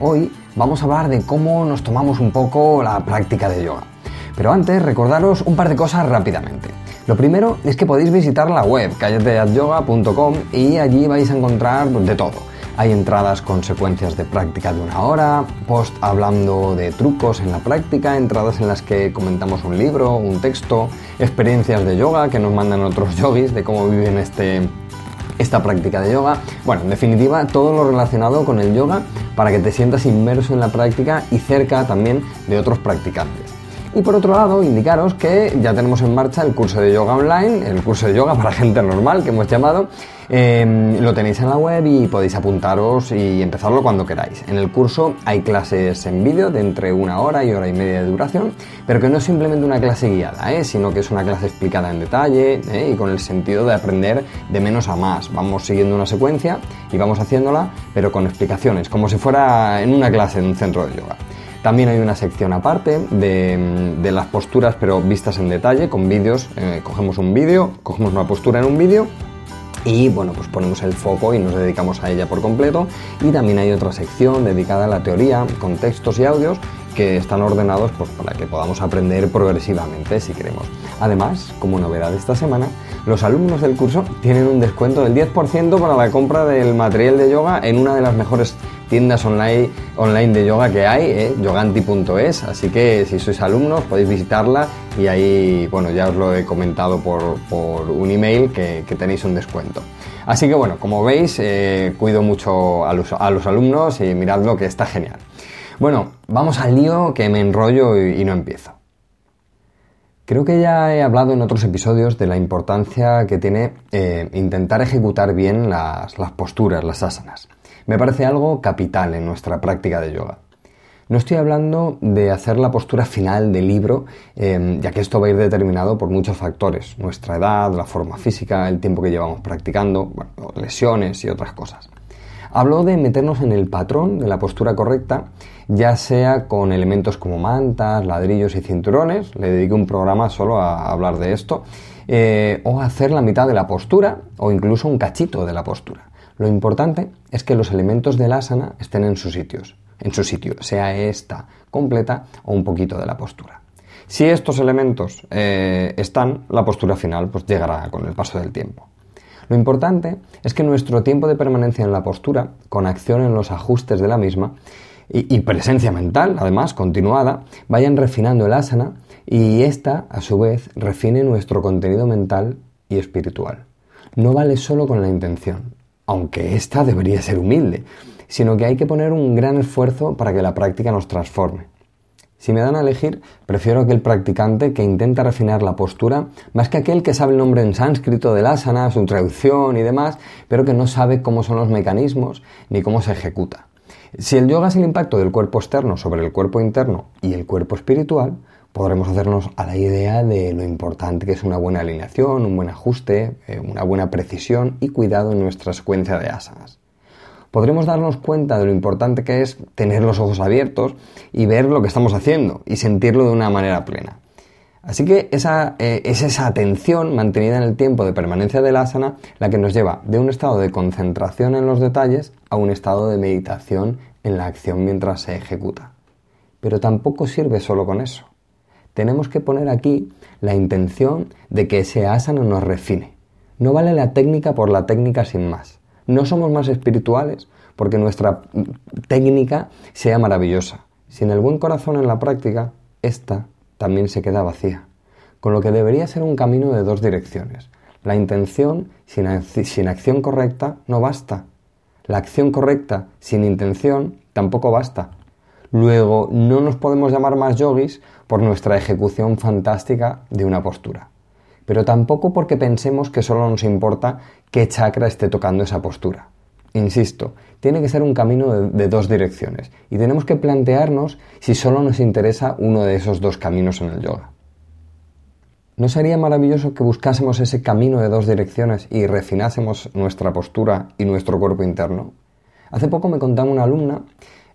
Hoy vamos a hablar de cómo nos tomamos un poco la práctica de yoga. Pero antes, recordaros un par de cosas rápidamente. Lo primero es que podéis visitar la web callateatyoga.com y allí vais a encontrar de todo. Hay entradas con secuencias de práctica de una hora, post hablando de trucos en la práctica, entradas en las que comentamos un libro, un texto, experiencias de yoga que nos mandan otros yogis de cómo viven este, esta práctica de yoga. Bueno, en definitiva, todo lo relacionado con el yoga para que te sientas inmerso en la práctica y cerca también de otros practicantes. Y por otro lado, indicaros que ya tenemos en marcha el curso de yoga online, el curso de yoga para gente normal que hemos llamado. Em, lo tenéis en la web y podéis apuntaros y empezarlo cuando queráis. En el curso hay clases en vídeo de entre una hora y hora y media de duración, pero que no es simplemente una clase guiada, ¿eh? sino que es una clase explicada en detalle ¿eh? y con el sentido de aprender de menos a más. Vamos siguiendo una secuencia y vamos haciéndola, pero con explicaciones, como si fuera en una clase en un centro de yoga. También hay una sección aparte de, las posturas, pero vistas en detalle, con vídeos. Eh, cogemos un vídeo, cogemos una postura en un vídeo y bueno, pues ponemos el foco y nos dedicamos a ella por completo. Y también hay otra sección dedicada a la teoría, con textos y audios que están ordenados pues, para que podamos aprender progresivamente si queremos. Además, como novedad de esta semana, los alumnos del curso tienen un descuento del 10% para la compra del material de yoga en una de las mejores tiendas online, online de yoga que hay, ¿eh? yoganti.es, así que si sois alumnos podéis visitarla y ahí, bueno, ya os lo he comentado por, un email que, tenéis un descuento. Así que bueno, como veis, eh, cuido mucho a los, alumnos y miradlo que está genial. Bueno, vamos al lío que me enrollo y, no empiezo. Creo que ya he hablado en otros episodios de la importancia que tiene eh, intentar ejecutar bien las, las posturas, las asanas me parece algo capital en nuestra práctica de yoga. No estoy hablando de hacer la postura final del libro, em, ya que esto va a ir determinado por muchos factores, nuestra edad, la forma física, el tiempo que llevamos practicando, lesiones y otras cosas. Hablo de meternos en el patrón de la postura correcta, ya sea con elementos como mantas, ladrillos y cinturones, le dediqué un programa solo a hablar de esto, eh, o hacer la mitad de la postura o incluso un cachito de la postura. Lo importante es que los elementos del asana estén en sus sitios, en su sitio, sea esta completa o un poquito de la postura. Si estos elementos eh, están, la postura final pues llegará con el paso del tiempo. Lo importante es que nuestro tiempo de permanencia en la postura, con acción en los ajustes de la misma y, y presencia mental, además, continuada, vayan refinando el asana y ésta, a su vez, refine nuestro contenido mental y espiritual. No vale solo con la intención, aunque esta debería ser humilde, sino que hay que poner un gran esfuerzo para que la práctica nos transforme. Si me dan a elegir, prefiero aquel practicante que intenta refinar la postura más que aquel que sabe el nombre en sánscrito del asana, su traducción y demás, pero que no sabe cómo son los mecanismos ni cómo se ejecuta. Si el yoga es el impacto del cuerpo externo sobre el cuerpo interno y el cuerpo espiritual, podremos hacernos a la idea de lo importante que es una buena alineación, un buen ajuste, eh, una buena precisión y cuidado en nuestra secuencia de asanas. Podremos darnos cuenta de lo importante que es tener los ojos abiertos y ver lo que estamos haciendo y sentirlo de una manera plena. Así que esa, eh, es esa atención mantenida en el tiempo de permanencia del asana la que nos lleva de un estado de concentración en los detalles a un estado de meditación en la acción mientras se ejecuta. Pero tampoco sirve solo con eso tenemos que poner aquí la intención de que ese asana nos refine. No vale la técnica por la técnica sin más. No somos más espirituales porque nuestra técnica sea maravillosa. Sin el buen corazón en la práctica, esta también se queda vacía. Con lo que debería ser un camino de dos direcciones. La intención sin, sin acción correcta no basta. La acción correcta sin intención tampoco basta. Luego, no nos podemos llamar más yogis por nuestra ejecución fantástica de una postura, pero tampoco porque pensemos que solo nos importa qué chakra esté tocando esa postura. Insisto, tiene que ser un camino de, de, dos direcciones y tenemos que plantearnos si solo nos interesa uno de esos dos caminos en el yoga. ¿No sería maravilloso que buscásemos ese camino de dos direcciones y refinásemos nuestra postura y nuestro cuerpo interno? Hace poco me contaba una alumna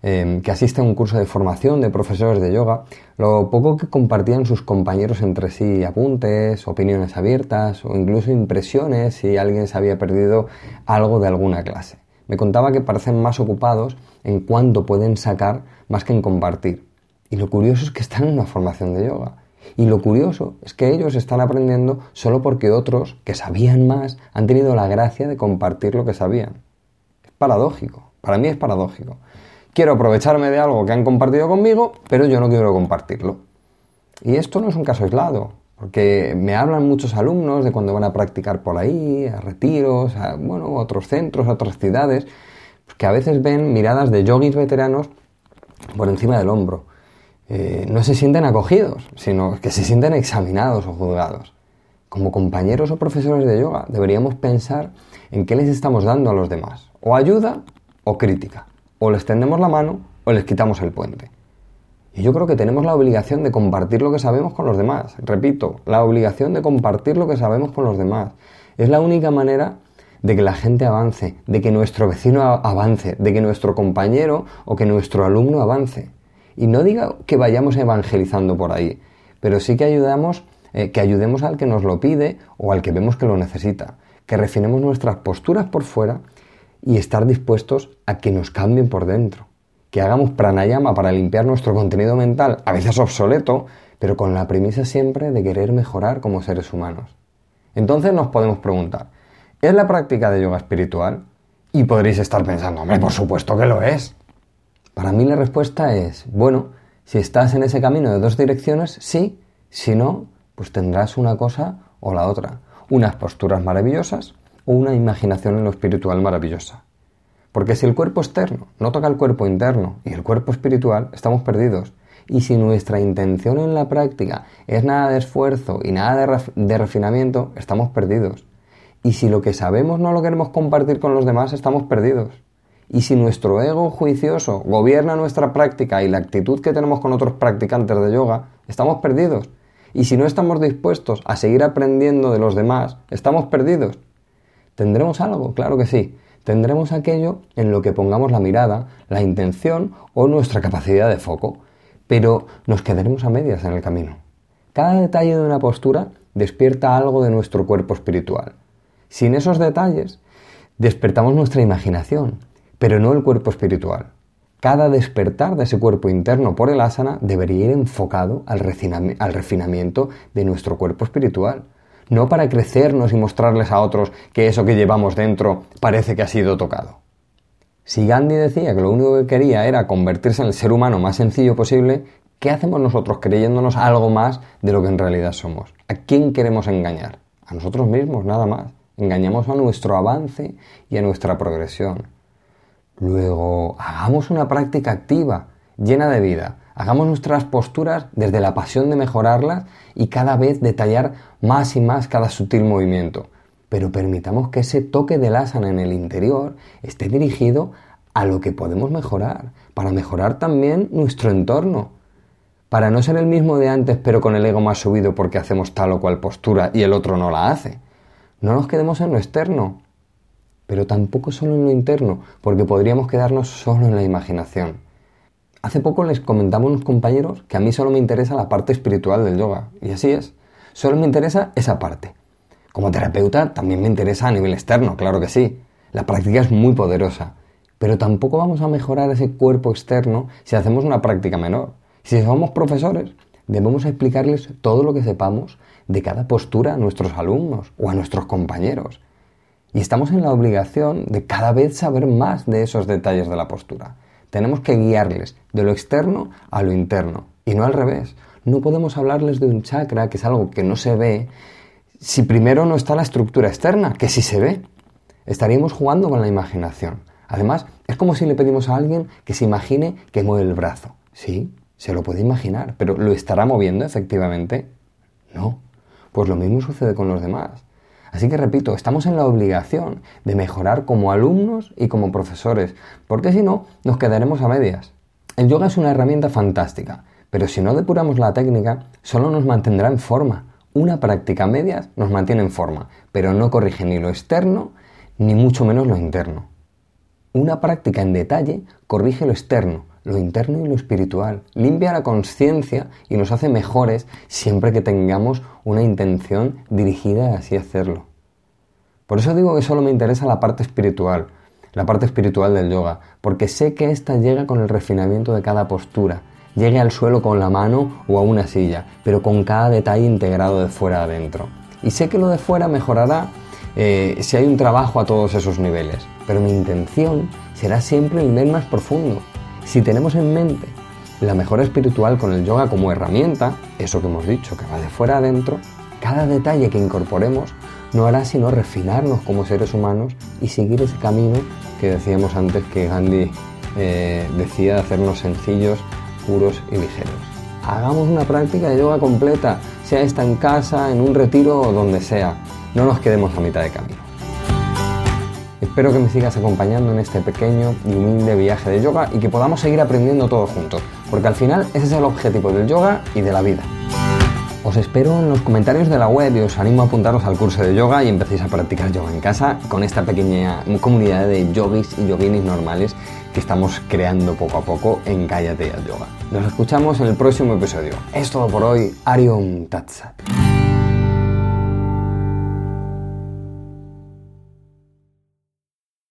eh, que asiste a un curso de formación de profesores de yoga, lo poco que compartían sus compañeros entre sí, apuntes, opiniones abiertas o incluso impresiones si alguien se había perdido algo de alguna clase. Me contaba que parecen más ocupados en cuánto pueden sacar más que en compartir. Y lo curioso es que están en una formación de yoga. Y lo curioso es que ellos están aprendiendo solo porque otros, que sabían más, han tenido la gracia de compartir lo que sabían. Es paradójico, para mí es paradójico. Quiero aprovecharme de algo que han compartido conmigo, pero yo no quiero compartirlo. Y esto no es un caso aislado, porque me hablan muchos alumnos de cuando van a practicar por ahí, a retiros, a bueno, otros centros, a otras ciudades, que a veces ven miradas de yogis veteranos por encima del hombro eh, no se sienten acogidos, sino que se sienten examinados o juzgados. Como compañeros o profesores de yoga deberíamos pensar en qué les estamos dando a los demás, o ayuda o crítica, o les tendemos la mano o les quitamos el puente. Y yo creo que tenemos la obligación de compartir lo que sabemos con los demás. Repito, la obligación de compartir lo que sabemos con los demás. Es la única manera de que la gente avance, de que nuestro vecino avance, de que nuestro compañero o que nuestro alumno avance. Y no diga que vayamos evangelizando por ahí, pero sí que ayudamos, eh, que ayudemos al que nos lo pide o al que vemos que lo necesita, que refinemos nuestras posturas por fuera y estar dispuestos a que nos cambien por dentro, que hagamos pranayama para limpiar nuestro contenido mental, a veces obsoleto, pero con la premisa siempre de querer mejorar como seres humanos. Entonces nos podemos preguntar, ¿es la práctica de yoga espiritual? Y podréis estar pensando, hombre, por supuesto que lo es. Para mí la respuesta es, bueno, si estás en ese camino de dos direcciones, sí, si no, pues tendrás una cosa o la otra, unas posturas maravillosas o una imaginación en lo espiritual maravillosa. Porque si el cuerpo externo no toca el cuerpo interno y el cuerpo espiritual, estamos perdidos. Y si nuestra intención en la práctica es nada de esfuerzo y nada de, de, refinamiento, estamos perdidos. Y si lo que sabemos no lo queremos compartir con los demás, estamos perdidos. Y si nuestro ego juicioso gobierna nuestra práctica y la actitud que tenemos con otros practicantes de yoga, estamos perdidos. Y si no estamos dispuestos a seguir aprendiendo de los demás, estamos perdidos. ¿Tendremos algo? Claro que sí. Tendremos aquello en lo que pongamos la mirada, la intención o nuestra capacidad de foco. Pero nos quedaremos a medias en el camino. Cada detalle de una postura despierta algo de nuestro cuerpo espiritual. Sin esos detalles, despertamos nuestra imaginación, pero no el cuerpo espiritual. Cada despertar de ese cuerpo interno por el asana debería ir enfocado al, refinamiento de nuestro cuerpo espiritual, no para crecernos y mostrarles a otros que eso que llevamos dentro parece que ha sido tocado. Si Gandhi decía que lo único que quería era convertirse en el ser humano más sencillo posible, ¿qué hacemos nosotros creyéndonos algo más de lo que en realidad somos? ¿A quién queremos engañar? A nosotros mismos, nada más. Engañamos a nuestro avance y a nuestra progresión. Luego, hagamos una práctica activa, llena de vida. Hagamos nuestras posturas desde la pasión de mejorarlas y cada vez detallar más y más cada sutil movimiento. Pero permitamos que ese toque del asana en el interior esté dirigido a lo que podemos mejorar, para mejorar también nuestro entorno, para no ser el mismo de antes pero con el ego más subido porque hacemos tal o cual postura y el otro no la hace. No nos quedemos en lo externo, pero tampoco solo en lo interno, porque podríamos quedarnos solo en la imaginación. Hace poco les comentaba a unos compañeros que a mí solo me interesa la parte espiritual del yoga, y así es, solo me interesa esa parte. Como terapeuta también me interesa a nivel externo, claro que sí. La práctica es muy poderosa, pero tampoco vamos a mejorar ese cuerpo externo si hacemos una práctica menor. Si somos profesores, debemos explicarles todo lo que sepamos de cada postura a nuestros alumnos o a nuestros compañeros. Y estamos en la obligación de cada vez saber más de esos detalles de la postura. Tenemos que guiarles de lo externo a lo interno y no al revés. No podemos hablarles de un chakra, que es algo que no se ve, si primero no está la estructura externa, que sí se ve. Estaríamos jugando con la imaginación. Además, es como si le pedimos a alguien que se imagine que mueve el brazo. Sí, se lo puede imaginar, pero ¿lo estará moviendo efectivamente? No. Pues lo mismo sucede con los demás. Así que repito, estamos en la obligación de mejorar como alumnos y como profesores, porque si no, nos quedaremos a medias. El yoga es una herramienta fantástica, pero si no depuramos la técnica, solo nos mantendrá en forma. Una práctica a medias nos mantiene en forma, pero no corrige ni lo externo, ni mucho menos lo interno. Una práctica en detalle corrige lo externo, lo interno y lo espiritual, limpia la conciencia y nos hace mejores siempre que tengamos una intención dirigida a así hacerlo. Por eso digo que solo me interesa la parte espiritual, la parte espiritual del yoga, porque sé que ésta llega con el refinamiento de cada postura, llegue al suelo con la mano o a una silla, pero con cada detalle integrado de fuera a adentro. Y sé que lo de fuera mejorará eh, si hay un trabajo a todos esos niveles, pero mi intención será siempre el nivel más profundo, si tenemos en mente la mejora espiritual con el yoga como herramienta, eso que hemos dicho, que va de fuera adentro, cada detalle que incorporemos no hará sino refinarnos como seres humanos y seguir ese camino que decíamos antes que Gandhi eh, decía de hacernos sencillos, puros y ligeros. Hagamos una práctica de yoga completa, sea esta en casa, en un retiro o donde sea. No nos quedemos a mitad de camino. Espero que me sigas acompañando en este pequeño y humilde viaje de yoga y que podamos seguir aprendiendo todos juntos, porque al final ese es el objetivo del yoga y de la vida. Os espero en los comentarios de la web y os animo a apuntaros al curso de yoga y empecéis a practicar yoga en casa con esta pequeña comunidad de yogis y yoginis normales que estamos creando poco a poco en Cállate al Yoga. Nos escuchamos en el próximo episodio. Es todo por hoy. Arion Tatsat.